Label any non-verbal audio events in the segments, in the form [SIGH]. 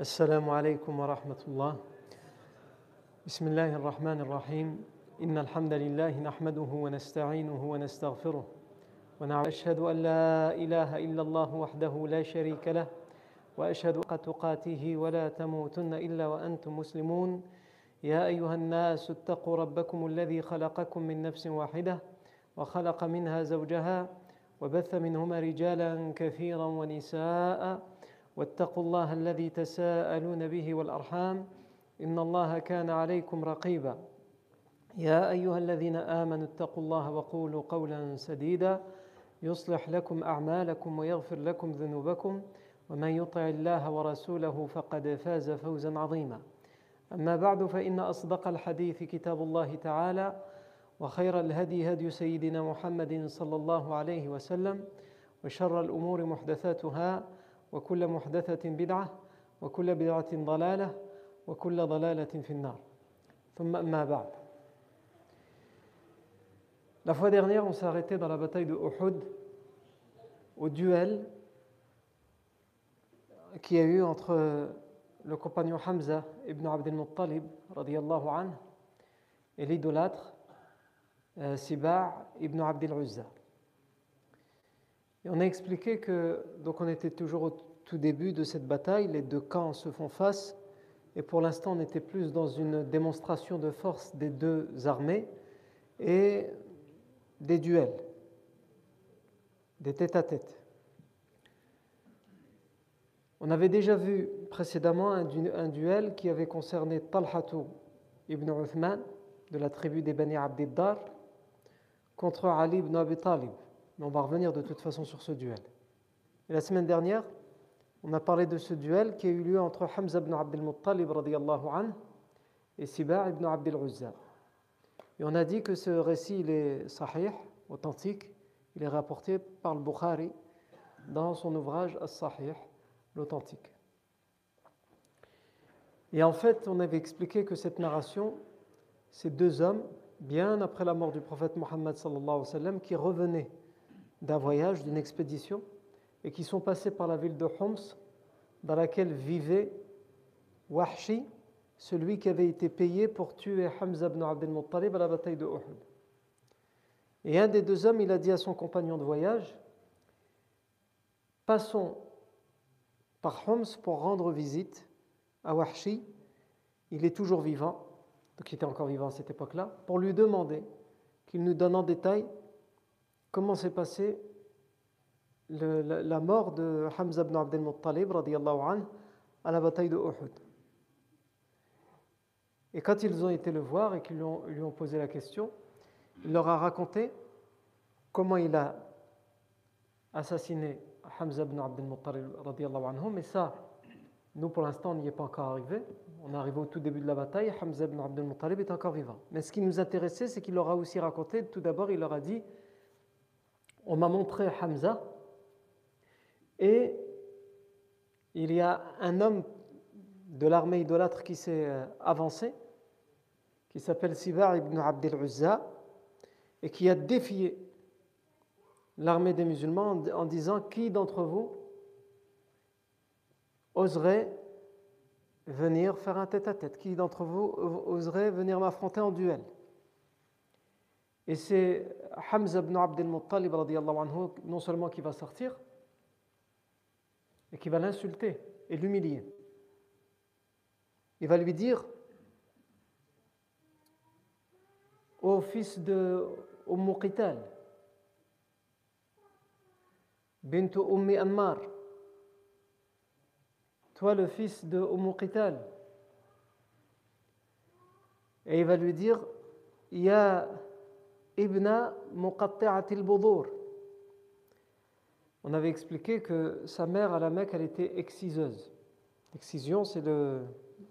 السلام عليكم ورحمة الله. بسم الله الرحمن الرحيم. إن الحمد لله نحمده ونستعينه ونستغفره ونشهد أن لا إله إلا الله وحده لا شريك له وأشهد أن تقاته ولا تموتن إلا وأنتم مسلمون. يا أيها الناس اتقوا ربكم الذي خلقكم من نفس واحدة وخلق منها زوجها وبث منهما رجالا كثيرا ونساء واتقوا الله الذي تساءلون به والأرحام إن الله كان عليكم رقيبا. يا أيها الذين آمنوا اتقوا الله وقولوا قولا سديدا يصلح لكم أعمالكم ويغفر لكم ذنوبكم ومن يطع الله ورسوله فقد فاز فوزا عظيما. أما بعد فإن أصدق الحديث كتاب الله تعالى وخير الهدي هدي سيدنا محمد صلى الله عليه وسلم وشر الأمور محدثاتها وكل محدثة بدعة وكل بدعة ضلالة وكل ضلالة في النار ثم أما بعد La fois dernière, on s'est arrêté dans la bataille de Uhud, au duel qui a eu entre le compagnon Hamza ibn Abdel Muttalib anhu, et l'idolâtre euh, Siba' ibn Abdel Uzza. On a expliqué que, donc on était toujours au tout début de cette bataille, les deux camps se font face, et pour l'instant on était plus dans une démonstration de force des deux armées et des duels, des tête-à-tête. On avait déjà vu précédemment un, duel qui avait concerné Talhatu ibn Uthman de la tribu des Bani Abdiddar contre Ali ibn Abi Talib. Mais on va revenir de toute façon sur ce duel. Et la semaine dernière, on a parlé de ce duel qui a eu lieu entre Hamza ibn Abdel Muttalib et Siba ibn Abdel Uzza. Et on a dit que ce récit il est sahih, authentique, il est rapporté par le Bukhari dans son ouvrage As-Sahih, l'authentique. Et en fait, on avait expliqué que cette narration, ces deux hommes, bien après la mort du prophète Mohammed qui revenaient d'un voyage, d'une expédition, et qui sont passés par la ville de Homs, dans laquelle vivait Wahshi, celui qui avait été payé pour tuer Hamza ibn Abdel Muttalib à la bataille de Uhud. Et un des deux hommes, il a dit à son compagnon de voyage Passons par Homs pour rendre visite à Wahshi. Il est toujours vivant, donc il était encore vivant à cette époque-là, pour lui demander qu'il nous donne en détail comment s'est passée la, mort de Hamza ibn Abdel Muttalib à la bataille de Uhud? Et quand ils ont été le voir et qu'ils lui, ont posé la question, il leur a raconté comment il a assassiné Hamza ibn Abdel Muttalib, mais ça, nous pour l'instant, on n'y est pas encore arrivé. On est arrivé au tout début de la bataille, Hamza ibn Abdel Muttalib est encore vivant. Mais ce qui nous intéressait, c'est qu'il leur a aussi raconté, tout d'abord, il leur a dit On m'a montré Hamza, et il y a un homme de l'armée idolâtre qui s'est euh, avancé, qui s'appelle Sibar ibn Abdel Uzza, et qui a défié l'armée des musulmans en disant Qui d'entre vous oserait venir faire un tête-à-tête? Qui d'entre vous oserait venir m'affronter en duel? Et c'est Hamza ibn Abdel Muttalib, non seulement qui va sortir, et qui va l'insulter et l'humilier. Il va lui dire Ô fils de Umm Qital, bint Ummi Ammar, toi le fils de Umm. Et il va lui dire Ya ibna muqatti'atil. On avait expliqué que sa mère à la Mecque, elle était exciseuse. L'excision, c'est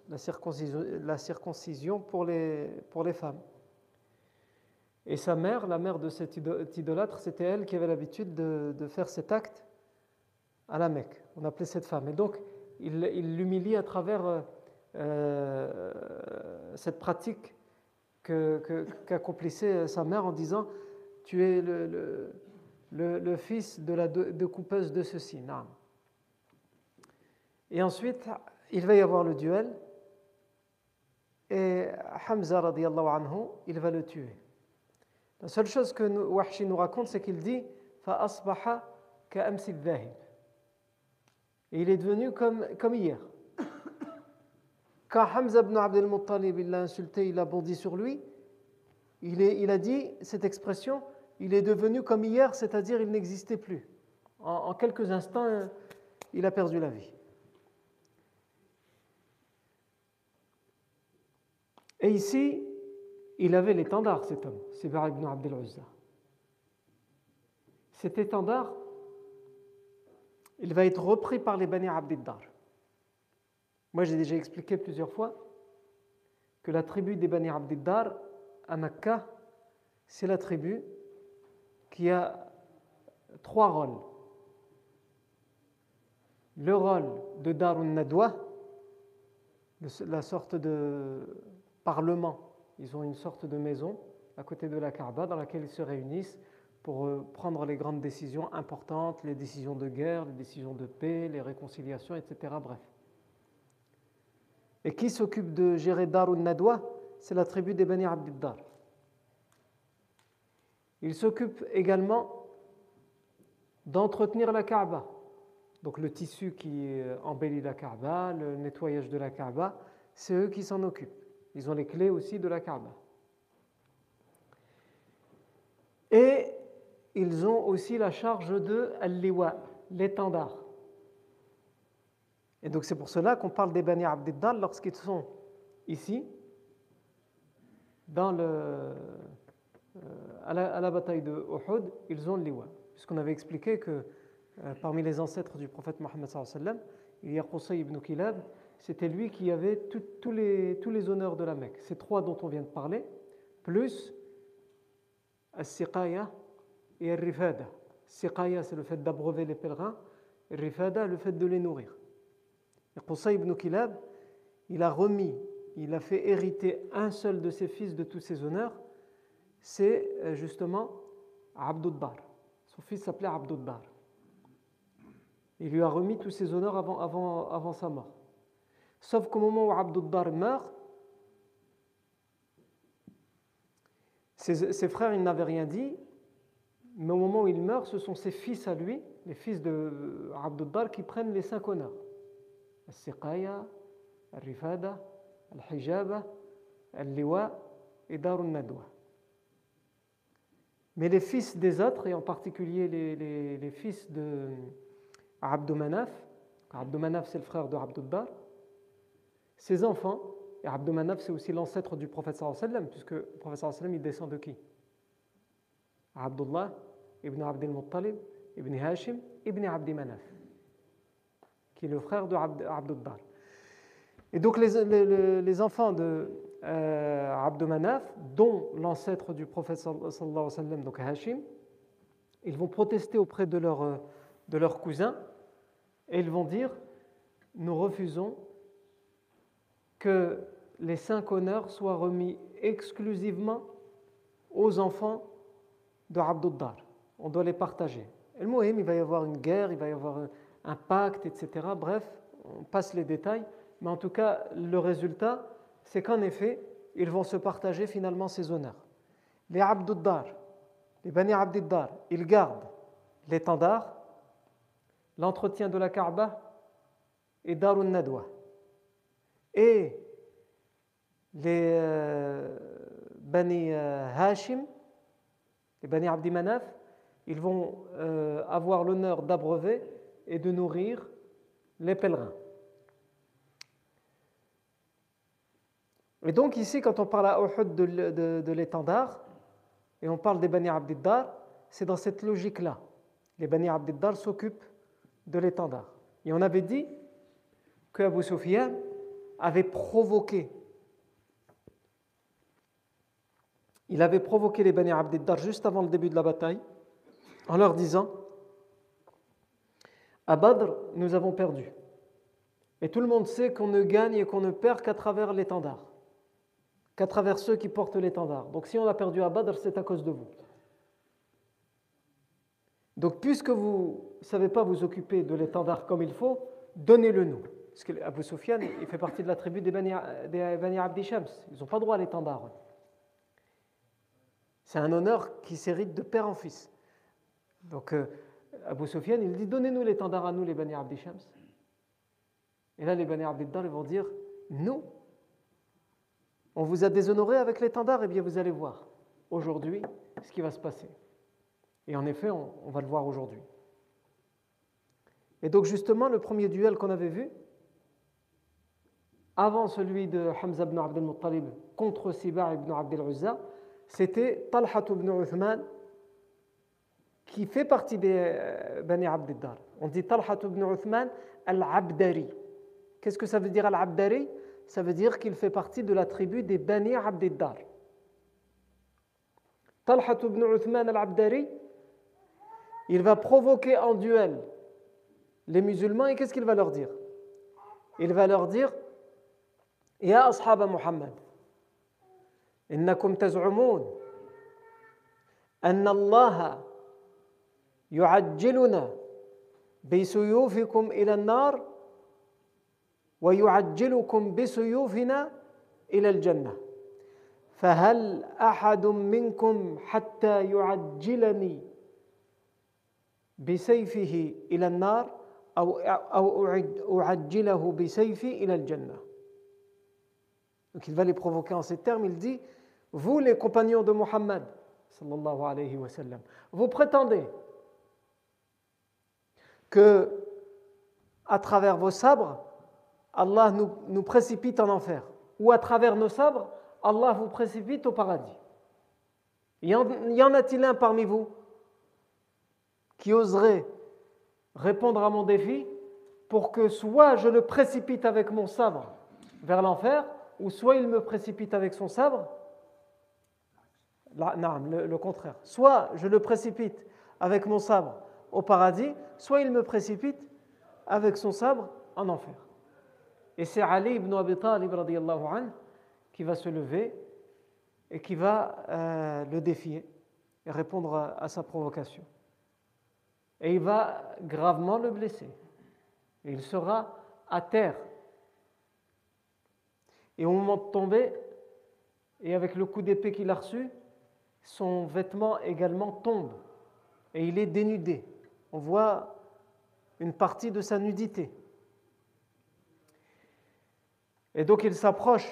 la circoncision, pour, les, femmes. Et sa mère, la mère de cet idolâtre, c'était elle qui avait l'habitude de, faire cet acte à la Mecque. On appelait cette femme. Et donc, il l'humilie à travers euh, cette pratique qu'accomplissait euh, sa mère en disant Tu es le, fils de la coupeuse de ceci. Et ensuite, il va y avoir le duel. Et Hamza, radiallahu anhu, il va le tuer. La seule chose que nous, nous raconte, c'est qu'il dit Fa'asbaha ka'amsi. Et il est devenu comme hier. Quand Hamza ibn Abdel Muttalib l'a insulté, il a bondi sur lui, il, a dit cette expression il est devenu comme hier, c'est-à-dire il n'existait plus. En, quelques instants, il a perdu la vie. Et ici, il avait l'étendard, cet homme, Sibar ibn Abdel. Cet étendard, il va être repris par les Bani Abdiddar. Moi, j'ai déjà expliqué plusieurs fois que la tribu des Bani Abdiddar, à Makkah, c'est la tribu qui a trois rôles. Le rôle de Darun Nadwa, la sorte de parlement. Ils ont une sorte de maison à côté de la Kaaba dans laquelle ils se réunissent pour euh, prendre les grandes décisions importantes, les décisions de guerre, les décisions de paix, les réconciliations, etc. Bref. Et qui s'occupe de gérer Darun Nadwa? C'est la tribu des Bani Abdiddar. Il s'occupe également d'entretenir la Kaaba. Donc le tissu qui euh, embellit la Kaaba, le nettoyage de la Kaaba, c'est eux qui s'en occupent. Ils ont les clés aussi de la Kaaba. Et ils ont aussi la charge de al-liwa, l'étendard. Et donc c'est pour cela qu'on parle des Bani Abdiddal lorsqu'ils sont ici, euh, à, la, bataille de Uhud, ils ont le liwa. Puisqu'on avait expliqué que euh, parmi les ancêtres du prophète Mohammed il y a Qusay ibn Kilab, c'était lui qui avait tous les, honneurs de la Mecque. Ces trois dont on vient de parler, plus As-Siqaya et Al-Rifada. Siqaya, c'est le fait d'abreuver les pèlerins, et Rifada, le fait de les nourrir. Qusay ibn Kilab, il a remis, il a fait hériter un seul de ses fils de tous ses honneurs, c'est euh, justement Abdudbar. Son fils s'appelait Abdudbar. Il lui a remis tous ses honneurs avant, avant, avant sa mort. Sauf qu'au moment où Abduddar meurt, ses, frères, ils n'avaient rien dit, mais au moment où il meurt, ce sont ses fils à lui, les fils de Abduddar, qui prennent les cinq honneurs. Al-Siqaya, Al-Rifada, Al-Hijaba, Al-Liwa et Darun Nadwa. Mais les fils des autres, et en particulier les, les, fils de Abdou Manaf, Abdou Manaf c'est le frère de Abduddar, ses enfants, et Abdou Manaf c'est aussi l'ancêtre du prophète sallam, puisque le prophète sallam il descend de qui? Abdullah ibn Abdel Muttalib, ibn Hashim, ibn Abdi Manaf, qui est le frère de Abduddar. Et donc les, les, les enfants de euh, Abdou Manaf, dont l'ancêtre du prophète sallallahu alayhi wa sallam, donc Hashim, ils vont protester auprès de leur, de leur cousin et ils vont dire Nous refusons que les cinq honneurs soient remis exclusivement aux enfants de Abduddar. On doit les partager. Et le Mohim, il va y avoir une guerre, il va y avoir un pacte, etc. Bref, on passe les détails. Mais en tout cas, le résultat, c'est qu'en effet, ils vont se partager finalement ces honneurs. Les Abduddar, les Bani Abdiddar, ils gardent l'étendard, l'entretien de la Kaaba et Darun Nadwa. Et les euh, Bani euh, Hashim, les Bani Abdi Manaf, ils vont euh, avoir l'honneur d'abreuver et de nourrir les pèlerins. Et donc ici, quand on parle à Uhud de, l'étendard, et on parle des Bani Abdiddar, c'est dans cette logique-là. Les Bani Abdiddar s'occupent de l'étendard. Et on avait dit que Abu Sufyan avait provoqué. Il avait provoqué les Bani Abdiddar juste avant le début de la bataille en leur disant À Badr, nous avons perdu. Et tout le monde sait qu'on ne gagne et qu'on ne perd qu'à travers l'étendard, qu'à travers ceux qui portent l'étendard. Donc si on a perdu à Badr, c'est à cause de vous. Donc puisque vous ne savez pas vous occuper de l'étendard comme il faut, donnez-le nous. parce que il fait partie de la tribu des Bani, des Abdi Shams. Ils n'ont pas droit à l'étendard. C'est un honneur qui s'hérite de père en fils. Donc, euh, Abu Sufyan, il dit Donnez-nous l'étendard à nous, les Bani Abdi Shams. Et là, les Bani Abdi Dar, vont dire Nous, on vous a déshonoré avec l'étendard, et eh bien vous allez voir aujourd'hui ce qui va se passer. Et en effet, on, va le voir aujourd'hui. Et donc justement, le premier duel qu'on avait vu, avant celui de Hamza ibn Abdel Muttalib contre Siba ibn Abdel Uzza, c'était Talha ibn Uthman qui fait partie des euh, Bani Abdiddar. On dit Talhat ibn Uthman al-Abdari. Qu'est-ce que ça veut dire al-Abdari? Ça veut dire qu'il fait partie de la tribu des Bani Abdiddar. Talhat ibn Uthman al-Abdari, il va provoquer en duel les musulmans et qu'est-ce qu'il va leur dire? Il va leur dire Ya ashab Muhammad, innakum taz'umun anna Allah يعجلنا بسيوفكم إلى النار ويعجلكم بسيوفنا إلى الجنة فهل أحد منكم حتى يعجلني بسيفه إلى النار أو أو أعجله بسيفي إلى الجنة Donc il va les provoquer en ces termes, il dit Vous les compagnons de Muhammad, sallallahu alayhi wa sallam, vous prétendez que à travers vos sabres, Allah nous, précipite en enfer, ou à travers nos sabres, Allah vous précipite au paradis. Y en, a-t-il un parmi vous qui oserait répondre à mon défi pour que soit je le précipite avec mon sabre vers l'enfer, ou soit il me précipite avec son sabre? Non, le contraire. Soit je le précipite avec mon sabre au paradis, soit il me précipite avec son sabre en enfer. Et c'est Ali ibn Abi Talib an, qui va se lever et qui va euh, le défier et répondre à, à, sa provocation. Et il va gravement le blesser. Et il sera à terre. Et au moment de tomber, et avec le coup d'épée qu'il a reçu, son vêtement également tombe et il est dénudé. On voit une partie de sa nudité. Et donc il s'approche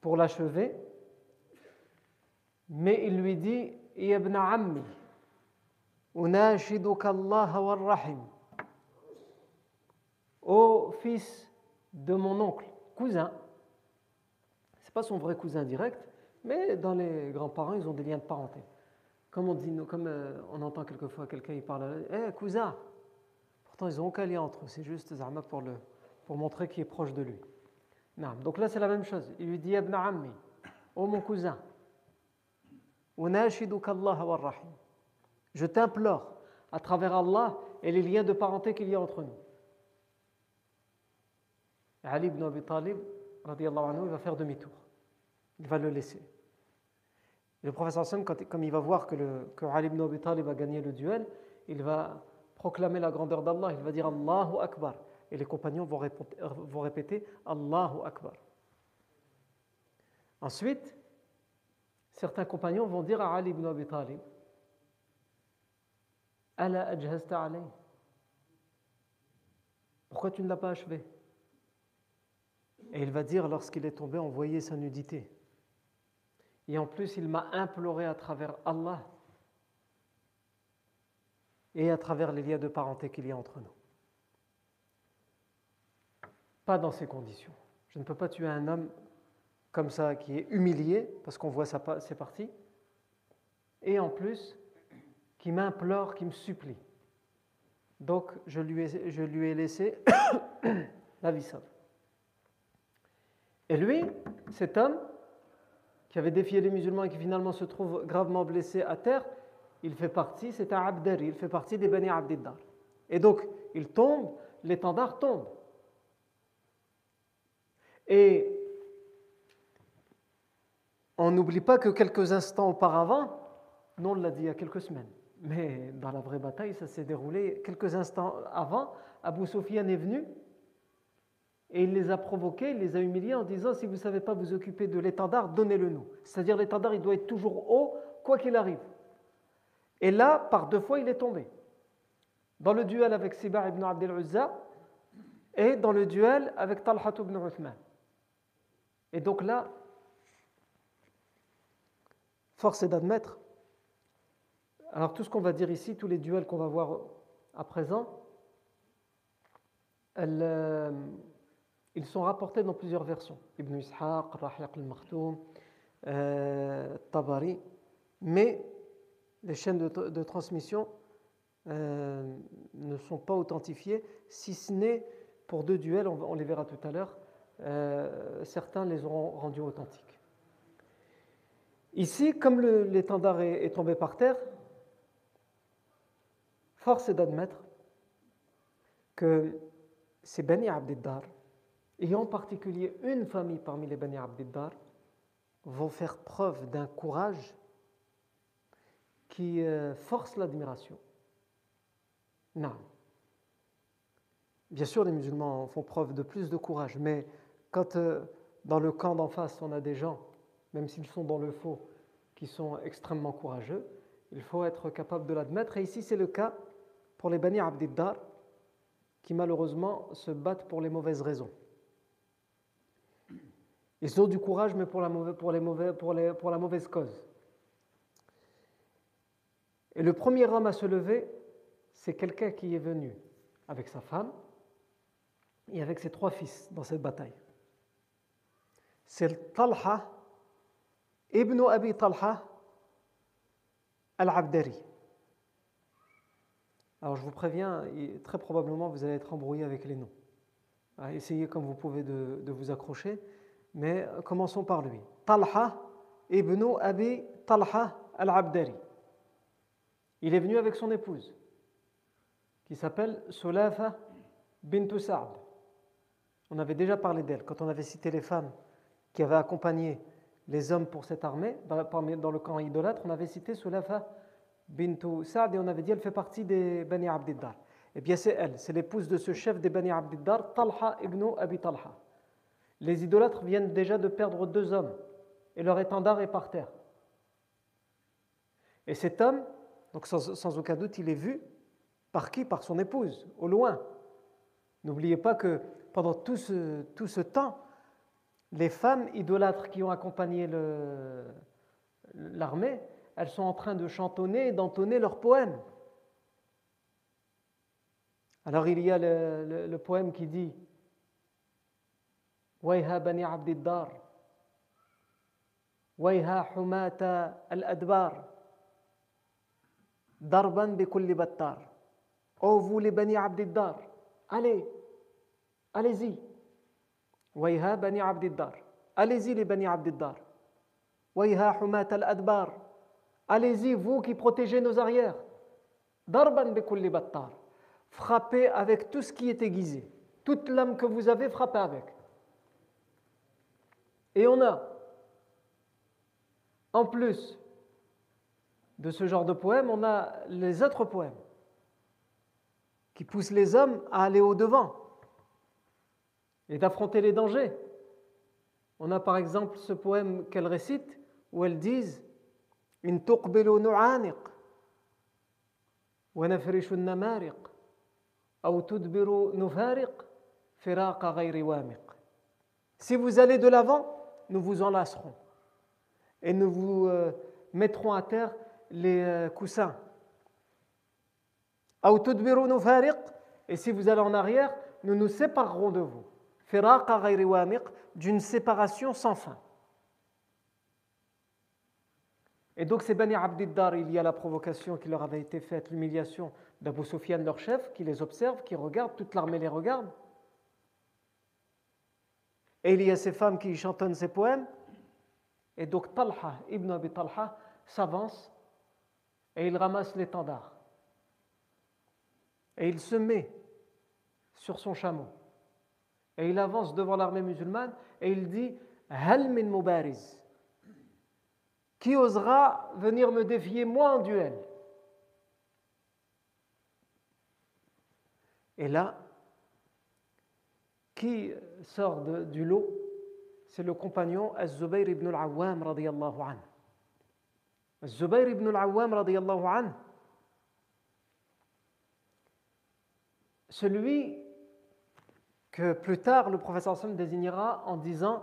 pour l'achever, mais il lui dit Ibn Ammi, Allah wa rahim. Ô fils de mon oncle, cousin, c'est pas son vrai cousin direct, mais dans les grands-parents, ils ont des liens de parenté. Comme on, dit, comme euh, on entend quelquefois quelqu'un il parle, eh cousin Pourtant, ils n'ont aucun lien entre eux, c'est juste Zahma pour, montrer qu'il est proche de lui. Donc là, c'est la même chose. Il lui dit Ibn Ammi, oh mon cousin, je t'implore à travers Allah et les liens de parenté qu'il y a entre nous. Ali ibn Abi Talib, anhu, il va faire demi-tour. Il va le laisser. Le professeur Hassan, comme il va voir que, le, que Ali ibn Abi Talib a gagné le duel, il va proclamer la grandeur d'Allah, il va dire Allahu Akbar. Et les compagnons vont répéter, vont répéter Allahu Akbar. Ensuite, certains compagnons vont dire à Ali ibn Abi Talib Ala ajhazta alayh Pourquoi tu ne l'as pas achevé? Et il va dire, lorsqu'il est tombé, on voyait sa nudité. Et en plus, il m'a imploré à travers Allah et à travers les liens de parenté qu'il y a entre nous. Pas dans ces conditions. Je ne peux pas tuer un homme comme ça qui est humilié parce qu'on voit ses parties et en plus qui m'implore, qui me supplie. Donc je lui ai, je lui ai laissé [COUGHS] la vie sauve. Et lui, cet homme, qui avait défié les musulmans et qui finalement se trouve gravement blessé à terre, il fait partie, c'est un Abdari, il fait partie des Bani Abdiddar. Et donc, il tombe, l'étendard tombe. Et on n'oublie pas que quelques instants auparavant, non, on l'a dit il y a quelques semaines, mais dans la vraie bataille, ça s'est déroulé quelques instants avant. Abu Sufyan est venu et il les a provoqués, il les a humiliés en disant si vous ne savez pas vous occuper de l'étendard, donnez-le nous. C'est-à-dire l'étendard, il doit être toujours haut, quoi qu'il arrive. Et là, par deux fois, il est tombé. Dans le duel avec Sibar ibn Abdel Uzza et dans le duel avec Talhat ibn Uthman. Et donc là, force est d'admettre, alors tout ce qu'on va dire ici, tous les duels qu'on va voir à présent, euh, ils sont rapportés dans plusieurs versions. Ibn Ishaq, Rahiq al-Makhtoum, euh, Tabari, mais les chaînes de, transmission euh, ne sont pas authentifiées, si ce n'est pour deux duels, on, les verra tout à l'heure, euh, certains les auront rendus authentiques. Ici, comme l'étendard est, tombé par terre, force est d'admettre que c'est Bani Abdiddar, et en particulier une famille parmi les Bani Abdiddar, vont faire preuve d'un courage qui euh, force l'admiration. Non. Bien sûr, les musulmans font preuve de plus de courage, mais quand euh, dans le camp d'en face, on a des gens, même s'ils sont dans le faux, qui sont extrêmement courageux, il faut être capable de l'admettre. Et ici, c'est le cas pour les Bani Abdiddar, qui malheureusement se battent pour les mauvaises raisons. Ils ont du courage, mais pour la, mauvaise, cause. Et le premier homme à se lever, c'est quelqu'un qui est venu avec sa femme et avec ses trois fils dans cette bataille. C'est Talha ibn Abi Talha al-Abdari. Alors je vous préviens, très probablement vous allez être embrouillé avec les noms. Essayez comme vous pouvez de vous accrocher, mais commençons par lui. Talha ibn Abi Talha al-Abdari. Il est venu avec son épouse, qui s'appelle Sulafa bint. On avait déjà parlé d'elle quand on avait cité les femmes qui avaient accompagné les hommes pour cette armée. Dans le camp idolâtre, on avait cité Sulafa bint et on avait dit elle fait partie des Bani Abdiddar. Eh bien, c'est elle, c'est l'épouse de ce chef des Bani Abdiddar, Talha ibn Abi Talha. Les idolâtres viennent déjà de perdre deux hommes et leur étendard est par terre. Et cet homme, donc sans, aucun doute, il est vu par qui? Par son épouse, au loin. N'oubliez pas que pendant tout ce, temps, les femmes idolâtres qui ont accompagné l'armée, elles sont en train de chantonner et d'entonner leurs poèmes. Alors il y a le, poème qui dit Wayha bani abdiddar, Wayha humata al-adbar. Darban kulli battar. Oh vous les Bani Abdiddar, allez, allez-y. Wayha Bani Abdiddar, allez-y les Bani Abdiddar. Wayha Humat al-Adbar, allez-y vous qui protégez nos arrières. Darban kulli battar. Frappez avec tout ce qui est aiguisé. Toute l'âme que vous avez, frappez avec. Et on a, en plus, de ce genre de poème, on a les autres poèmes qui poussent les hommes à aller au-devant et d'affronter les dangers. On a par exemple ce poème qu'elle récite où elles disent In nu'aniq wa nafrishu namariq. Si vous allez de l'avant, nous vous enlacerons et nous vous euh, mettrons à terre les euh, coussins. Et si vous allez en arrière, nous nous séparerons de vous. D'une séparation sans fin. Et donc, ces Bani Abdiddar, il y a la provocation qui leur avait été faite, l'humiliation d'Abu Sufyan, leur chef, qui les observe, qui regarde, toute l'armée les regarde. Et il y a ces femmes qui chantonnent ces poèmes. Et donc, Talha, Ibn Abi Talha, s'avance et il ramasse l'étendard. Et il se met sur son chameau. Et il avance devant l'armée musulmane et il dit Hal min mubariz. Qui osera venir me défier moi en duel? Et là, qui sort du lot C'est le compagnon Az-Zubayr ibn al-Awwam radiyallahu anhu. Az-Zubayr ibn al-Awwam radiyallahu anhu, celui que plus tard le professeur Sam désignera en disant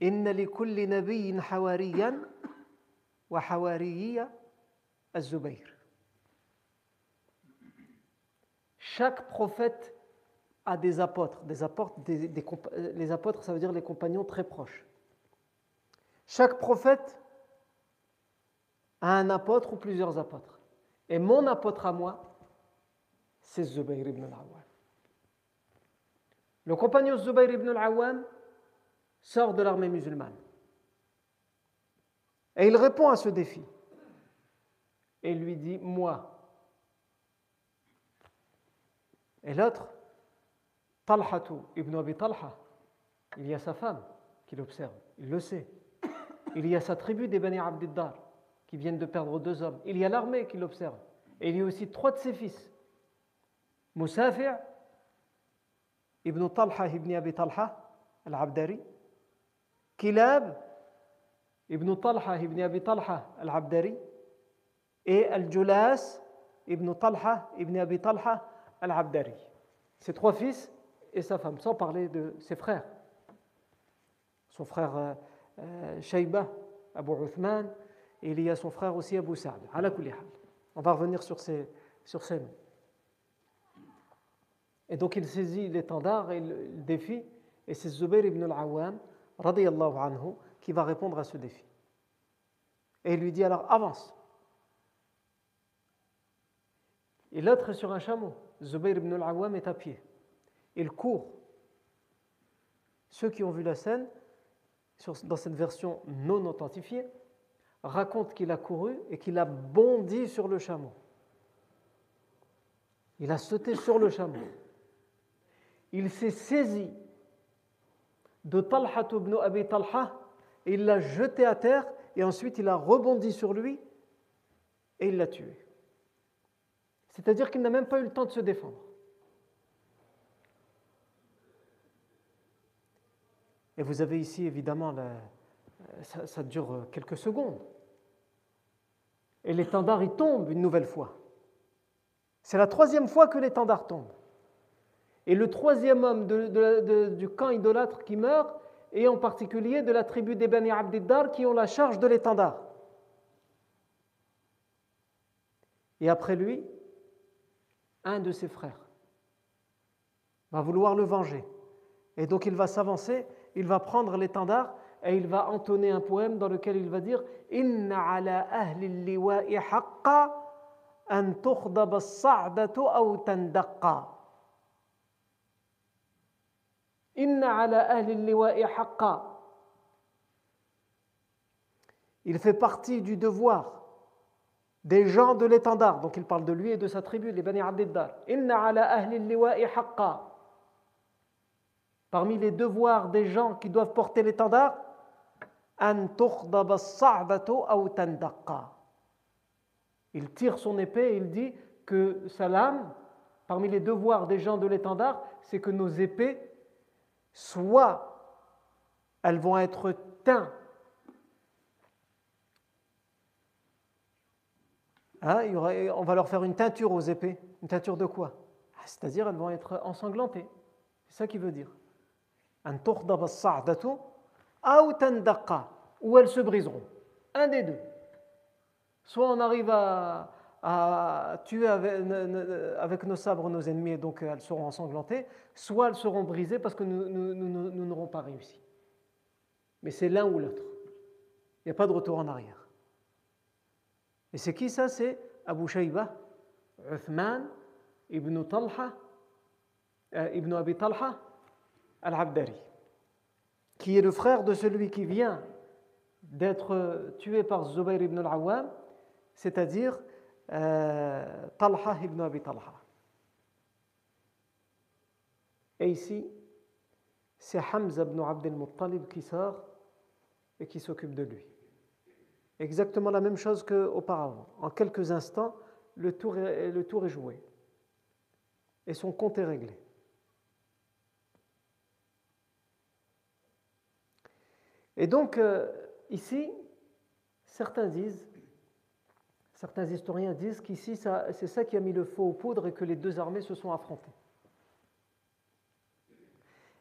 Inna li kulli nabiyyin hawariyan wa hawariyya az-Zubayr. Chaque prophète a des apôtres. Des apôtres les apôtres, ça veut dire les compagnons très proches. Chaque prophète a un apôtre ou plusieurs apôtres. Et mon apôtre à moi, c'est Zubayr ibn al-Awwam. Le compagnon Zubayr ibn al-Awwam sort de l'armée musulmane. Et il répond à ce défi. Et lui dit, moi. Et l'autre, Talhatu ibn Abi Talha, il y a sa femme qui l'observe, il le sait. Il y a sa tribu des Bani Abdiddar qui viennent de perdre deux hommes. Il y a l'armée qui l'observe. Et il y a aussi trois de ses fils. Musafi' ibn Talha ibn Abi Talha al-Abdari, Kilab ibn Talha ibn Abi Talha al-Abdari et Al-Julas ibn Talha ibn Abi Talha al-Abdari. Ses trois fils et sa femme, sans parler de ses frères. Son frère euh, euh Shayba, Abu Uthman, et il y a son frère aussi Abu Sa'd. On va revenir sur ces, sur ces noms. Et donc il saisit l'étendard et le défi, et c'est Zubair ibn al-Awwam, anhu, qui va répondre à ce défi. Et il lui dit alors avance. Et l'autre est sur un chameau. Zubair ibn al-Awwam est à pied. Il court. Ceux qui ont vu la scène, dans cette version non authentifiée, racontent qu'il a couru et qu'il a bondi sur le chameau. Il a sauté sur le chameau il s'est saisi de Talha ibn Abi Talha et il l'a jeté à terre et ensuite il a rebondi sur lui et il l'a tué. C'est-à-dire qu'il n'a même pas eu le temps de se défendre. Et vous avez ici évidemment, ça, ça, dure quelques secondes. Et l'étendard, il tombe une nouvelle fois. C'est la troisième fois que l'étendard tombe. Et le troisième homme du camp idolâtre qui meurt est en particulier de la tribu des Bani qui ont la charge de l'étendard. Et après lui, un de ses frères va vouloir le venger. Et donc il va s'avancer, il va prendre l'étendard et il va entonner un poème dans lequel il va dire Inna ala ahli liwa'i haqqa an tukhdab as-sa'datu aw tandaqqa. Il fait partie du devoir des gens de l'étendard. Donc il parle de lui et de sa tribu, les Bani Abdiddar. Inna ala ahli liwa'i haqqa. Parmi les devoirs des gens qui doivent porter l'étendard, Il tire son épée et il dit que sa lame, parmi les devoirs des gens de l'étendard, c'est que nos épées soit elles vont être teintes. Hein, on va leur faire une teinture aux épées. Une teinture de quoi? Ah, C'est-à-dire elles vont être ensanglantées. C'est ça qu'il veut dire. Ou elles se briseront. Un des deux. Soit on arrive à, tuer avec, nos sabres nos ennemis et donc elles seront ensanglantées, soit elles seront brisées parce que nous n'aurons pas réussi. Mais c'est l'un ou l'autre. Il n'y a pas de retour en arrière. Et c'est qui ça? C'est Abu Shayba, Uthman, Ibn Talha, euh, Ibn Abi Talha, Al-Abdari, qui est le frère de celui qui vient d'être tué par Zubayr ibn al-Awwam, c'est-à-dire euh, Talha ibn Abi Talha. Et ici, c'est Hamza ibn Abd al-Muttalib qui sort et qui s'occupe de lui. Exactement la même chose qu'auparavant. En quelques instants, le tour, est, le tour est joué. Et son compte est réglé. Et donc, euh, ici, certains disent, certains historiens disent qu'ici, c'est ça qui a mis le feu aux poudres et que les deux armées se sont affrontées.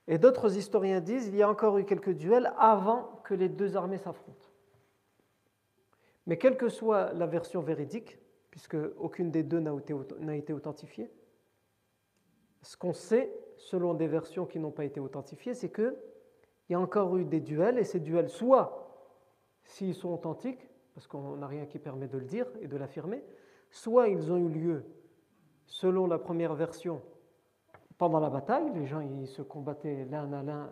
Et d'autres historiens disent qu'il y a encore eu quelques duels avant que les deux armées s'affrontent. Mais quelle que soit la version véridique, puisque aucune des deux n'a été, authentifiée, ce qu'on sait, selon des versions qui n'ont pas été authentifiées, c'est qu'il y a encore eu des duels, et ces duels, soit s'ils sont authentiques, parce qu'on n'a rien qui permet de le dire et de l'affirmer, soit ils ont eu lieu selon la première version pendant la bataille, les gens se combattaient l'un à l'un,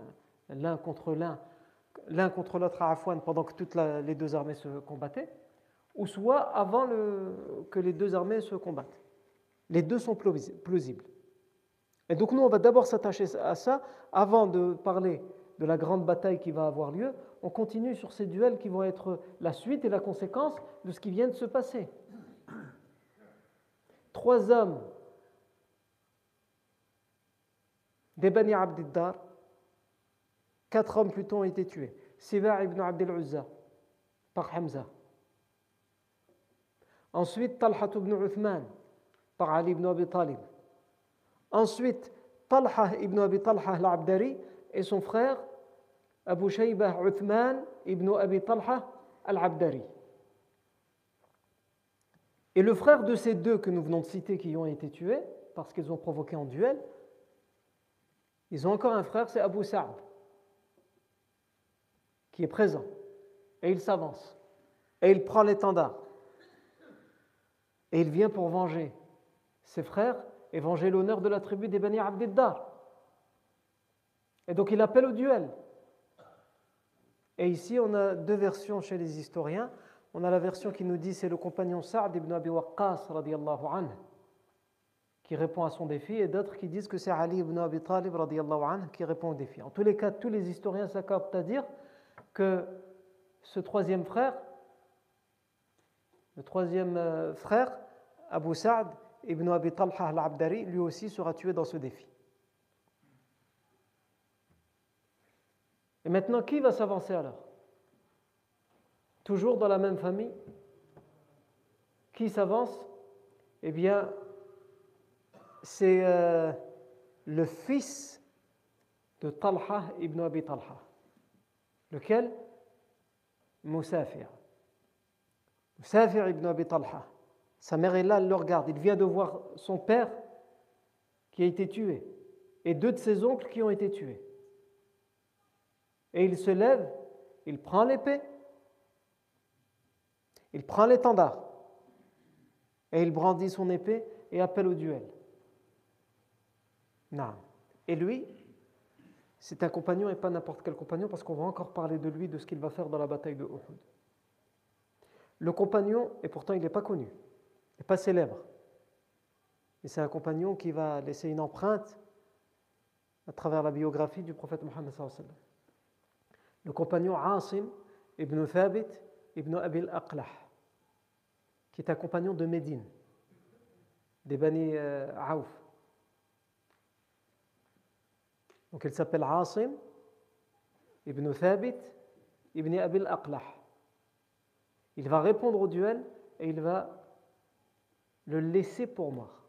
l'un contre l'un, l'un contre l'autre à Afouane pendant que toutes les deux armées se combattaient, ou soit avant que les deux armées se combattent. Les deux sont plausibles. Et donc nous, on va d'abord s'attacher à ça avant de parler de la grande bataille qui va avoir lieu. On continue sur ces duels qui vont être la suite et la conséquence de ce qui vient de se passer. Trois hommes des Bani Abdiddar, quatre hommes plutôt ont été tués. Siva ibn Abdel Uzza par Hamza. Ensuite, Talha ibn Uthman par Ali ibn Abi Talib. Ensuite, Talha ibn Abi Talha al-Abdari et son frère Abu Shaybah Uthman ibn Abi Talha al-Abdari. Et le frère de ces deux que nous venons de citer qui ont été tués, parce qu'ils ont provoqué un duel, ils ont encore un frère, c'est Abu Sa'd, qui est présent. Et il s'avance. Et il prend l'étendard. Et il vient pour venger ses frères et venger l'honneur de la tribu des Bani Abdiddar. Et donc il appelle au duel. Et ici, on a deux versions chez les historiens. On a la version qui nous dit c'est le compagnon Sa'd ibn Abi Waqqas qui répond à son défi, et d'autres qui disent que c'est Ali ibn Abi Talib qui répond au défi. En tous les cas, tous les historiens s'accordent à dire que ce troisième frère, le troisième euh, frère, Abu Sa'd ibn Abi Talha al-Abdari, lui aussi sera tué dans ce défi. Et maintenant, qui va s'avancer alors? Toujours dans la même famille? Qui s'avance? Eh bien, c'est euh, le fils de Talha ibn Abi Talha. Lequel? Moussafir. Moussafir ibn Abi Talha. Sa mère est là, elle le regarde. Il vient de voir son père qui a été tué et deux de ses oncles qui ont été tués. Et il se lève, il prend l'épée, il prend l'étendard et il brandit son épée et appelle au duel. Non. Et lui, c'est un compagnon et pas n'importe quel compagnon parce qu'on va encore parler de lui, de ce qu'il va faire dans la bataille de Uhud. Le compagnon, et pourtant il n'est pas connu, il n'est pas célèbre. Et c'est un compagnon qui va laisser une empreinte à travers la biographie du prophète Mohammed. Le compagnon Asim ibn Thabit ibn Abil Aqlah, qui est un compagnon de Médine, des Bani euh, Aouf. Donc il s'appelle Asim ibn Thabit ibn Abil Aqlah. Il va répondre au duel et il va le laisser pour mort.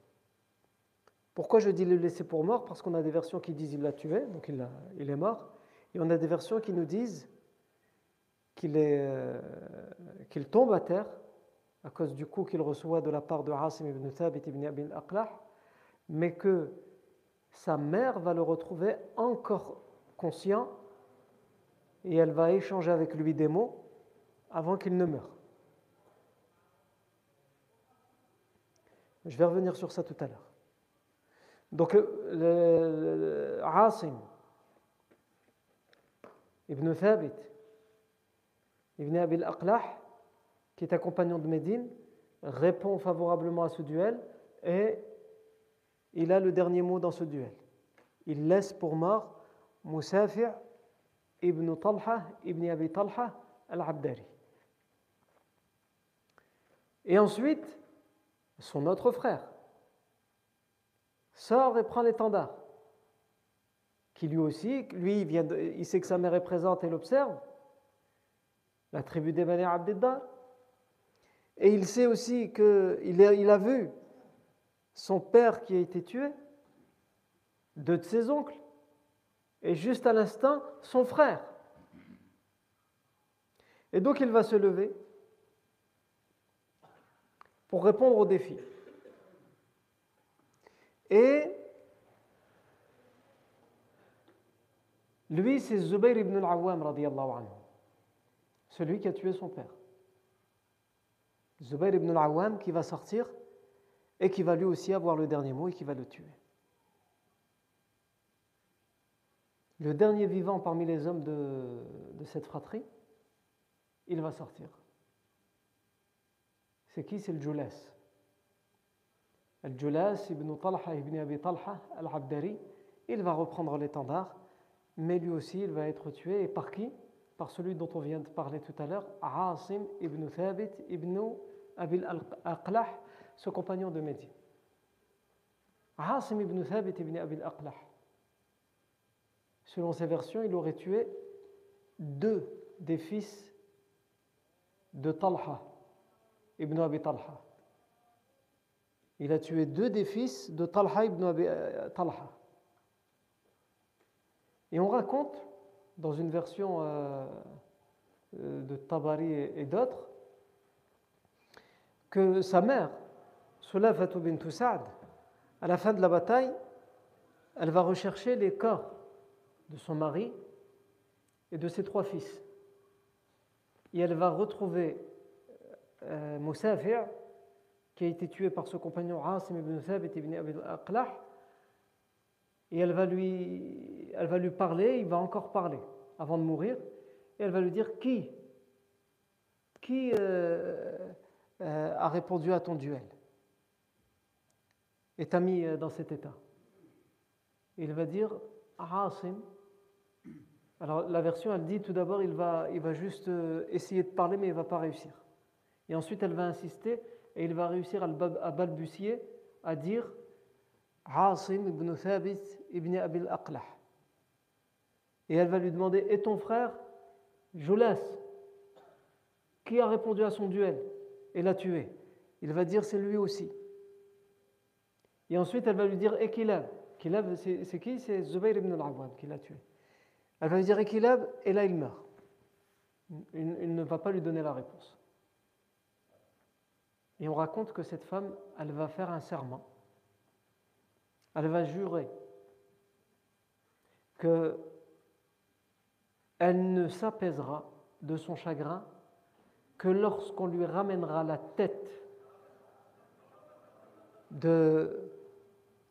Pourquoi je dis le laisser pour mort? Parce qu'on a des versions qui disent qu'il l'a tué, donc il, il, est mort. Et on a des versions qui nous disent qu'il euh, qu'il tombe à terre à cause du coup qu'il reçoit de la part de Asim ibn Thabit ibn Abil Aqlah, mais que sa mère va le retrouver encore conscient et elle va échanger avec lui des mots avant qu'il ne meure. Je vais revenir sur ça tout à l'heure. Donc, le, Asim ibn Thabit ibn Abil Aqlah, qui est un compagnon de Médine, répond favorablement à ce duel et il a le dernier mot dans ce duel. Il laisse pour mort Moussafi' ibn Talha ibn Abi Talha al-Abdari. Et ensuite, son autre frère sort et prend l'étendard, qui lui aussi, lui, il, vient il sait que sa mère est présente et l'observe, la tribu des Bani Abdiddar. Et il sait aussi qu'il a, il a vu son père qui a été tué, deux de ses oncles, et juste à l'instant, son frère. Et donc il va se lever pour répondre au défi. Et lui, c'est Zubayr ibn al-Awwam, anhu, celui qui a tué son père. Zubayr ibn al-Awwam qui va sortir et qui va lui aussi avoir le dernier mot et qui va le tuer. Le dernier vivant parmi les hommes de, cette fratrie, il va sortir. C'est qui? C'est le Julas. Al-Julas ibn Talha ibn Abi Talha al-Abdari, il va reprendre l'étendard, mais lui aussi il va être tué. Et par qui? Par celui dont on vient de parler tout à l'heure, Asim ibn Thabit ibn Abi al-Aqlah, ce compagnon de Médine. Asim ibn Thabit ibn Abi al-Aqlah. Selon ces versions, il aurait tué deux des fils de Talha, ibn Abi Talha. Il a tué deux des fils de Talha ibn Abi euh, Talha. Et on raconte, dans une version euh, euh, de Tabari et, d'autres, que sa mère, Sulafatu bint Sa'd, à la fin de la bataille, elle va rechercher les corps de son mari et de ses trois fils. Et elle va retrouver euh, qui a été tué par ce compagnon Asim ibn Thabit ibn Abi Aqlah, et elle va, lui, elle va lui parler, il va encore parler avant de mourir, et elle va lui dire qui Qui euh, euh, a répondu à ton duel? Et t'a mis dans cet état. Il va dire Asim. Alors la version, elle dit tout d'abord, il va, il va juste euh, essayer de parler, mais il ne va pas réussir. Et ensuite, elle va insister et il va réussir à balbutier, à dire Asim ibn Thabit ibn Abil Aqlah. Et elle va lui demander Et ton frère Joulas, qui a répondu à son duel et l'a tué? Il va dire C'est lui aussi. Et ensuite, elle va lui dire Et Kilab. Kilab, c'est qui? C'est Zubayr ibn al-Awwam qui l'a tué. Elle va lui dire Ekilab, et là il meurt. Il, ne va pas lui donner la réponse. Et on raconte que cette femme, elle va faire un serment. Elle va jurer que elle ne s'apaisera de son chagrin que lorsqu'on lui ramènera la tête de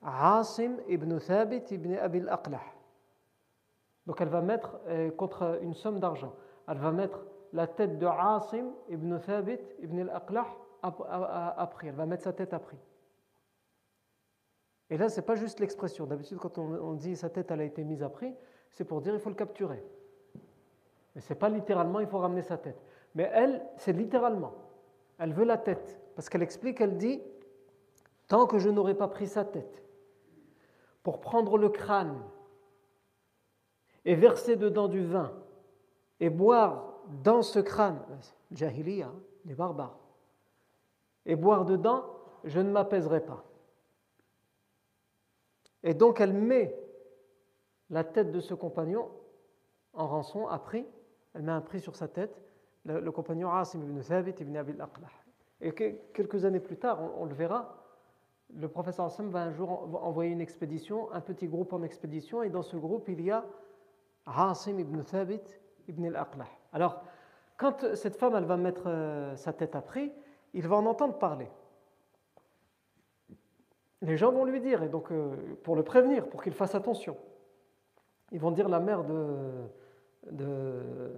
Asim ibn Thabit ibn Abil Aqlah donc elle va mettre euh, contre une somme d'argent. Elle va mettre la tête de Asim ibn Thabit ibn al-Aqlah à, prix. Elle va mettre sa tête à prix. Et là, ce n'est pas juste l'expression. D'habitude, quand on, dit sa tête elle a été mise à prix, c'est pour dire il faut le capturer. Mais ce n'est pas littéralement il faut ramener sa tête. Mais elle, c'est littéralement. Elle veut la tête. Parce qu'elle explique, elle dit tant que je n'aurai pas pris sa tête pour prendre le crâne et verser dedans du vin et boire dans ce crâne, Jahiliya, les barbares, et boire dedans, je ne m'apaiserai pas. Et donc elle met la tête de ce compagnon en rançon à prix, elle met un prix sur sa tête, le, compagnon Asim ibn Thabit ibn Abil Aqlah. Et quelques années plus tard, on, le verra, le professeur Hassan va un jour envoyer une expédition, un petit groupe en expédition, et dans ce groupe, il y a Asim ibn Thabit ibn al-Aqlah. Alors, quand cette femme elle va mettre euh, sa tête à prix, il va en entendre parler. Les gens vont lui dire, et donc euh, pour le prévenir, pour qu'il fasse attention, ils vont dire la mère de, de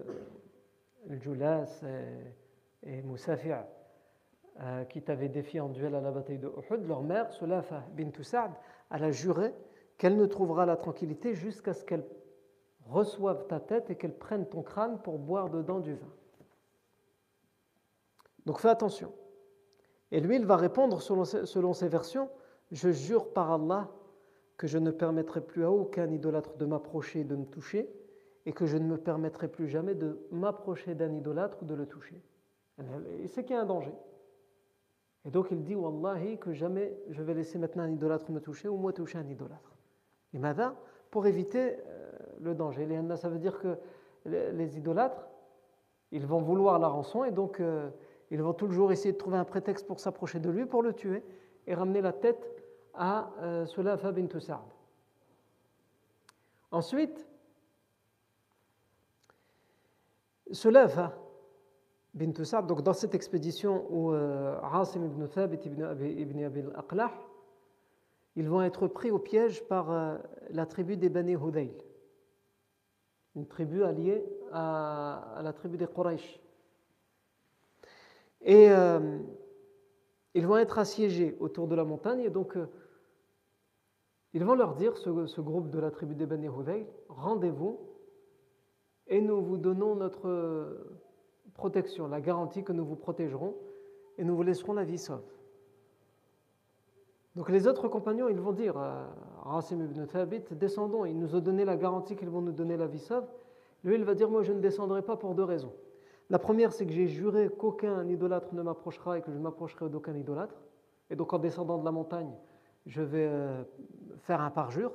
Julas et, et Moussafia, euh, qui t'avaient défié en duel à la bataille de Uhud, leur mère, Sulafa bint Sa'd, elle a juré qu'elle ne trouvera la tranquillité jusqu'à ce qu'elle reçoivent ta tête et qu'elles prennent ton crâne pour boire dedans du vin. Donc fais attention. Et lui, il va répondre selon ses versions, je jure par Allah que je ne permettrai plus à aucun idolâtre de m'approcher et de me toucher, et que je ne me permettrai plus jamais de m'approcher d'un idolâtre ou de le toucher. Il sait qu'il y a un danger. Et donc il dit, Wallahi, que jamais je vais laisser maintenant un idolâtre me toucher ou moi toucher un idolâtre. Et maintenant, pour éviter euh, le danger. Ça veut dire que les idolâtres, ils vont vouloir la rançon et donc euh, ils vont toujours essayer de trouver un prétexte pour s'approcher de lui, pour le tuer et ramener la tête à euh, Sulafa bint Sa'd. Ensuite, Sulafa bint Sa'd, donc dans cette expédition où euh, Asim ibn Thabit ibn Abi, al-Aqlah, ils vont être pris au piège par euh, la tribu des Bani Hudayl, une tribu alliée à, la tribu des Quraysh. Et ils vont être assiégés autour de la montagne, et donc ils vont leur dire, ce, groupe de la tribu des Bani rendez-vous et nous vous donnons notre protection, la garantie que nous vous protégerons et nous vous laisserons la vie sauve. Donc les autres compagnons, ils vont dire à Rasim ibn Thabit, descendons, il nous a donné la garantie qu'ils vont nous donner la vie sauve. Lui, il va dire, moi je ne descendrai pas pour deux raisons. La première, c'est que j'ai juré qu'aucun idolâtre ne m'approchera et que je ne m'approcherai d'aucun idolâtre. Et donc en descendant de la montagne, je vais euh, faire un parjure.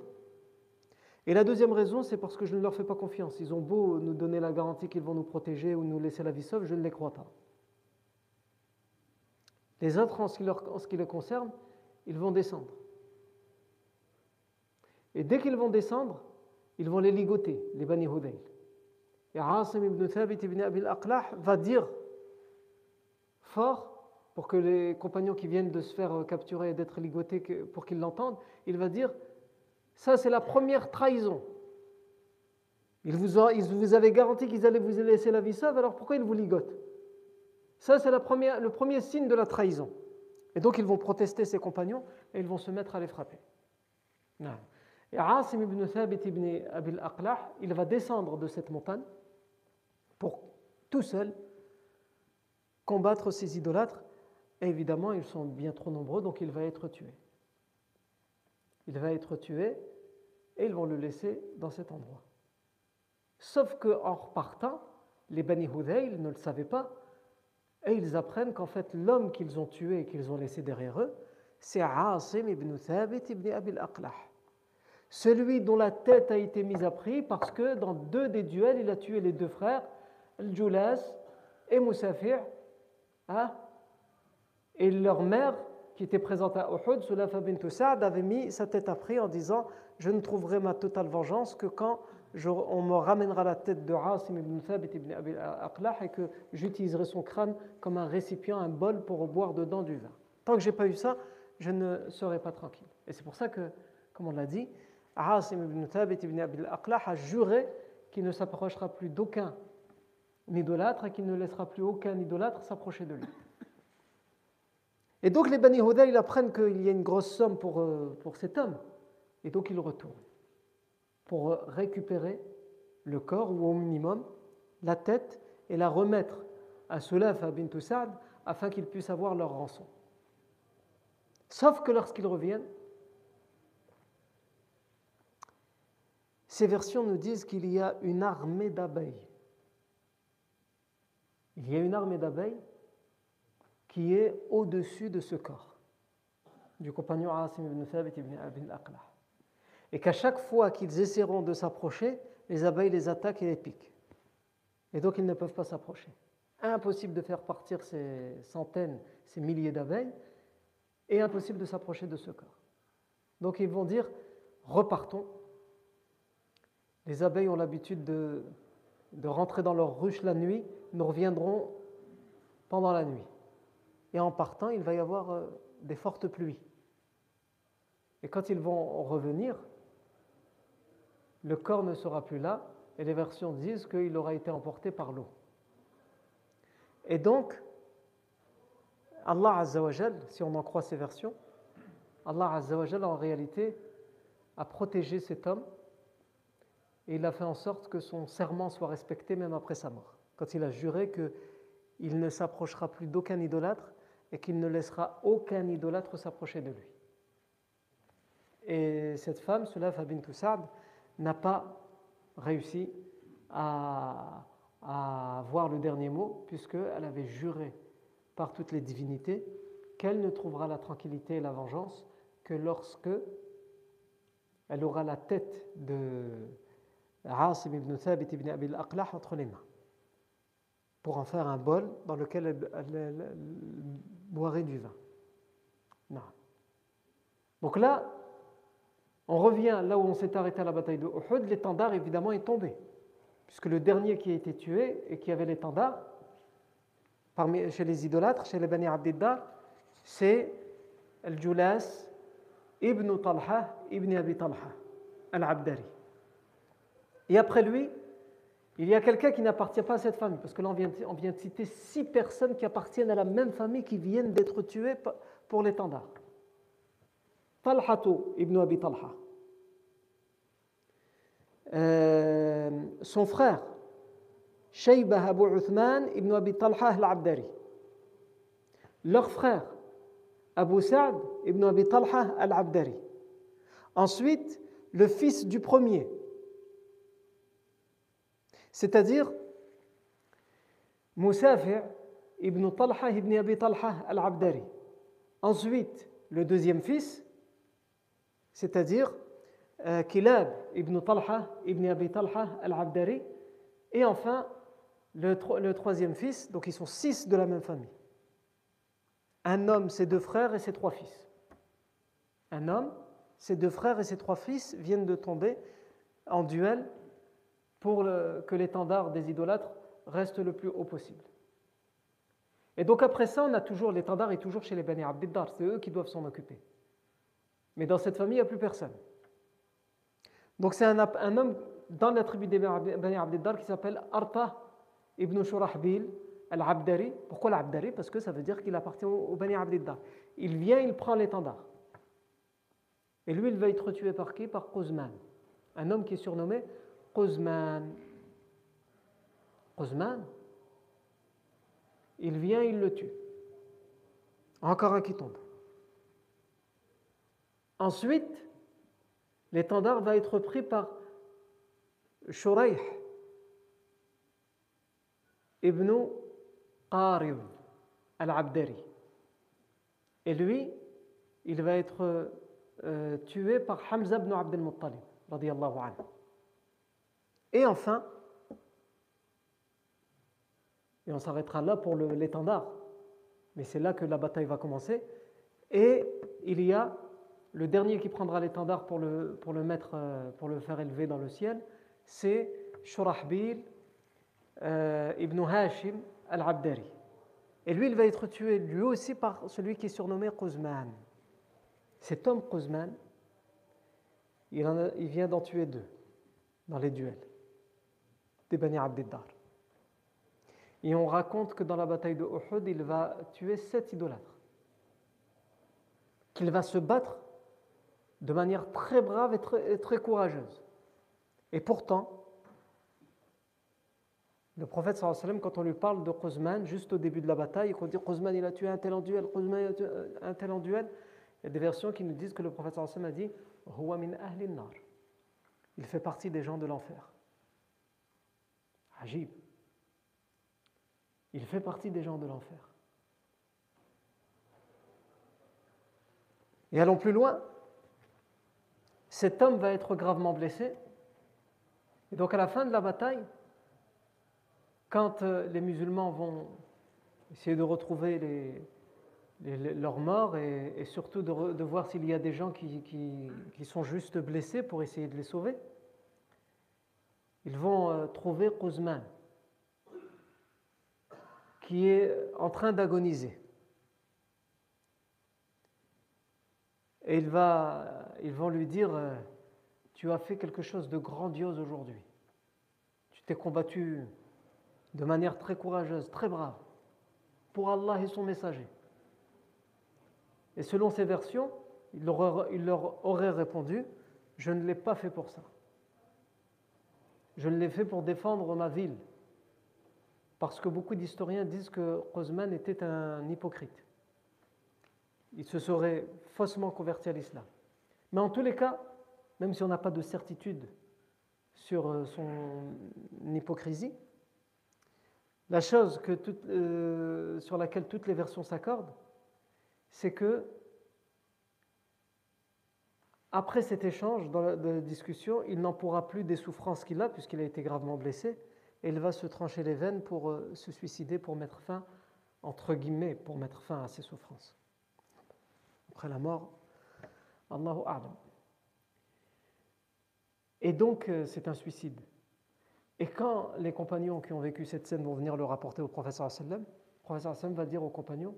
Et la deuxième raison, c'est parce que je ne leur fais pas confiance. Ils ont beau nous donner la garantie qu'ils vont nous protéger ou nous laisser la vie sauve, je ne les crois pas. Les autres, en ce qui, qui les concerne, ils vont descendre. Et dès qu'ils vont descendre, ils vont les ligoter, les Bani. Et Asim ibn Thabit ibn Abil Aqlah va dire fort pour que les compagnons qui viennent de se faire euh, capturer et d'être ligotés, pour qu'ils l'entendent, il va dire ça c'est la première trahison. Ils vous, ont, vous avaient garanti qu'ils allaient vous laisser la vie sauve, alors pourquoi ils vous ligotent? Ça c'est le premier signe de la trahison. Et donc ils vont protester ses compagnons et ils vont se mettre à les frapper. Et Asim ibn Thabit ibn Abil Aqlah, il va descendre de cette montagne pour tout seul combattre ces idolâtres. Évidemment, ils sont bien trop nombreux, donc il va être tué. Il va être tué et ils vont le laisser dans cet endroit. Sauf qu'en repartant, les Bani Hudayl ne le savaient pas et ils apprennent qu'en fait l'homme qu'ils ont tué et qu'ils ont laissé derrière eux, c'est Asim ibn Thabit ibn Abil Aqlah. Celui dont la tête a été mise à prix parce que dans deux des duels, il a tué les deux frères Al-Julas et Moussafir, hein, et leur mère, qui était présente à Uhud, Sulafa bint Sa'd, avait mis sa tête à prix en disant Je ne trouverai ma totale vengeance que quand on me ramènera la tête de Asim ibn Thabit ibn Abi Aqlah et que j'utiliserai son crâne comme un récipient, un bol pour boire dedans du vin. Tant que je n'ai pas eu ça, je ne serai pas tranquille. Et c'est pour ça que, comme on l'a dit, Asim ibn Thabit ibn Abi Aqlah a juré qu'il ne s'approchera plus d'aucun idolâtre et qu'il ne laissera plus aucun idolâtre s'approcher de lui. Et donc les Bani Hoda, apprennent qu'il y a une grosse somme pour, euh, cet homme. Et donc ils retournent pour récupérer le corps, ou au minimum la tête, et la remettre à Sulaf bint Sa'd afin qu'ils puissent avoir leur rançon. Sauf que lorsqu'ils reviennent, ces versions nous disent qu'il y a une armée d'abeilles il y a une armée d'abeilles qui est au-dessus de ce corps du compagnon Asim ibn Thabit ibn Abin Aqla. Et qu'à chaque fois qu'ils essaieront de s'approcher, les abeilles les attaquent et les piquent. Et donc ils ne peuvent pas s'approcher. Impossible de faire partir ces centaines, ces milliers d'abeilles, et impossible de s'approcher de ce corps. Donc ils vont dire, repartons. Les abeilles ont l'habitude de, de rentrer dans leur ruche la nuit nous reviendrons pendant la nuit. Et en partant, il va y avoir euh, des fortes pluies. Et quand ils vont revenir, le corps ne sera plus là, et les versions disent qu'il aura été emporté par l'eau. Et donc, Allah Azzawajal, si on en croit ces versions, Allah Azzawajal en réalité a protégé cet homme et il a fait en sorte que son serment soit respecté même après sa mort quand il a juré qu'il ne s'approchera plus d'aucun idolâtre et qu'il ne laissera aucun idolâtre s'approcher de lui. Et cette femme, Sulaf bint Sa'd, n'a pas réussi à, à avoir le dernier mot, puisqu'elle avait juré par toutes les divinités qu'elle ne trouvera la tranquillité et la vengeance que lorsque elle aura la tête de Asim ibn Thabit ibn Abi al entre les mains pour en faire un bol dans lequel elle, boirait du vin. Non. Donc là, on revient là où on s'est arrêté à la bataille de Uhud, l'étendard évidemment est tombé, puisque le dernier qui a été tué et qui avait l'étendard, chez les idolâtres, chez les Bani Abdiddar, c'est Al-Julas ibn Talha ibn Abi Talha, Al-Abdari. Et après lui, il y a quelqu'un qui n'appartient pas à cette famille, parce que là on vient, de citer six personnes qui appartiennent à la même famille qui viennent d'être tuées pour l'étendard. Talhatu ibn Abi Talha. Euh, son frère, Shaybah Abu Uthman ibn Abi Talha al-Abdari. Leur frère, Abu Sa'd ibn Abi Talha al-Abdari. Ensuite, le fils du premier, c'est-à-dire Moussafi' ibn Talha ibn Abi Talha al-Abdari. Ensuite, le deuxième fils, c'est-à-dire euh, Kilab ibn Talha ibn Abi Talha al-Abdari. Et enfin, le, le troisième fils, donc ils sont six de la même famille. Un homme, ses deux frères et ses trois fils. Un homme, ses deux frères et ses trois fils viennent de tomber en duel pour que l'étendard des idolâtres reste le plus haut possible. Et donc après ça, on a toujours l'étendard est toujours chez les Bani Abdiddar, c'est eux qui doivent s'en occuper. Mais dans cette famille, il n'y a plus personne. Donc c'est un, homme dans la tribu des Bani Abdiddar qui s'appelle Arta ibn Shurahbil al-Abdari. Pourquoi l'Abdari? Parce que ça veut dire qu'il appartient au Bani Abdiddar. Il vient, il prend l'étendard. Et lui, il va être tué par qui? Par Quzman, un homme qui est surnommé Quzman. Il vient, il le tue. Encore un qui tombe. Ensuite, l'étendard va être pris par Shuraih ibn Qarib al-Abdari. Et lui, il va être euh, tué par Hamza ibn Abdel Muttalib, radiallahu anhu. Et enfin, et on s'arrêtera là pour l'étendard, mais c'est là que la bataille va commencer. Et il y a le dernier qui prendra l'étendard pour le, euh, faire élever dans le ciel, c'est Shurahbil euh, ibn Hashim al-Abdari. Et lui, il va être tué lui aussi par celui qui est surnommé Quzman. Cet homme Quzman, il vient d'en tuer deux dans les duels des Bani Abdiddar. Et on raconte que dans la bataille de Uhud, il va tuer sept idolâtres. Qu'il va se battre de manière très brave et très, courageuse. Et pourtant, le prophète sallam, quand on lui parle de Quzman, juste au début de la bataille, qu'on dit Quzman il a tué un tel en duel, il a tué un tel en duel, il y a des versions qui nous disent que le prophète a dit Huwa min nar. Il fait partie des gens de l'enfer. Ajib. Il fait partie des gens de l'enfer. Et allons plus loin. Cet homme va être gravement blessé. Et donc à la fin de la bataille, quand euh, les musulmans vont essayer de retrouver leurs morts et, surtout de, voir s'il y a des gens qui, sont juste blessés pour essayer de les sauver, ils vont euh, trouver Quzman, qui est en train d'agoniser. Et ils vont lui dire, euh, tu as fait quelque chose de grandiose aujourd'hui. Tu t'es combattu de manière très courageuse, très brave, pour Allah et son messager. Et selon ces versions, il leur aurait répondu, je ne l'ai pas fait pour ça. Je l'ai fait pour défendre ma ville. Parce que beaucoup d'historiens disent que Quzman était un hypocrite. Il se serait faussement converti à l'islam. Mais en tous les cas, même si on n'a pas de certitude sur euh, son hypocrisie. La chose euh, sur laquelle toutes les versions s'accordent, c'est que après cet échange dans la, discussion, il n'en pourra plus des souffrances qu'il a puisqu'il a été gravement blessé et il va se trancher les veines pour euh, se suicider, pour mettre fin, entre guillemets, pour mettre fin à ses souffrances. Après la mort, Allahu A'lam. Et donc, euh, c'est un suicide. Et quand les compagnons qui ont vécu cette scène vont venir le rapporter au professeur sallam, le professeur sallam va dire aux compagnons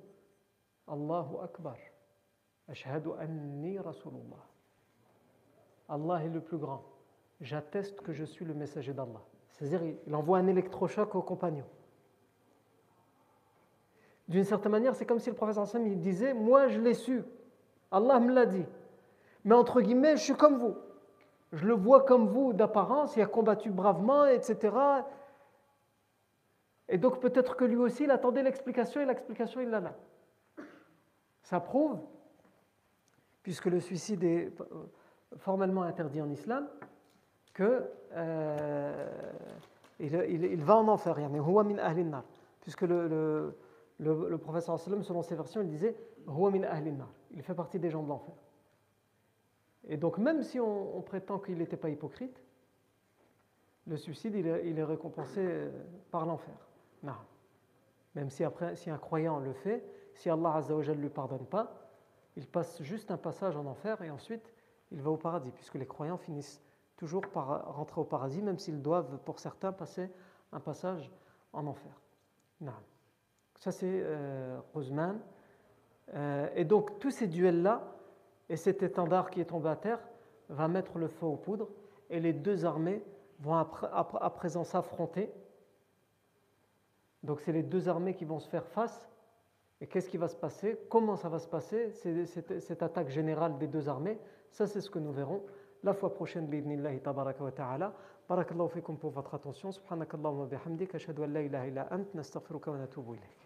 Allahu Akbar, ashhadu anni Rasulullah. Allah est le plus grand. J'atteste que je suis le messager d'Allah. C'est-à-dire, il envoie un électrochoc aux compagnons. D'une certaine manière, c'est comme si le professeur sallam il disait Moi, je l'ai su. Allah me l'a dit. Mais entre guillemets, je suis comme vous je le vois comme vous d'apparence, il a combattu bravement, etc. Et donc peut-être que lui aussi, il attendait l'explication et l'explication, il l'a là. Ça prouve, puisque le suicide est formellement interdit en islam, que euh, il, va en enfer. Puisque le, le, le, professeur selon ses versions, il disait il fait partie des gens de l'enfer. Et donc, même si on, prétend qu'il n'était pas hypocrite, le suicide, il est, récompensé euh, par l'enfer. Même si, après, si un croyant le fait, si Allah ne lui pardonne pas, il passe juste un passage en enfer et ensuite il va au paradis, puisque les croyants finissent toujours par rentrer au paradis, même s'ils doivent, pour certains, passer un passage en enfer. Non. Ça, c'est euh, euh, et donc, tous ces duels-là, et cet étendard qui est tombé à terre va mettre le feu aux poudres et les deux armées vont à présent s'affronter. Donc c'est les deux armées qui vont se faire face. Et qu'est-ce qui va se passer? Comment ça va se passer? Cette, cette attaque générale des deux armées Ça c'est ce que nous verrons la fois prochaine bi'idnillahi tabaraka wa ta'ala. Barakallahu fikum pour votre attention. Subhanakallahumma bihamdik. Ashhadu an la ilaha illa ant. Nastaghfiruka wa natubu ilayk.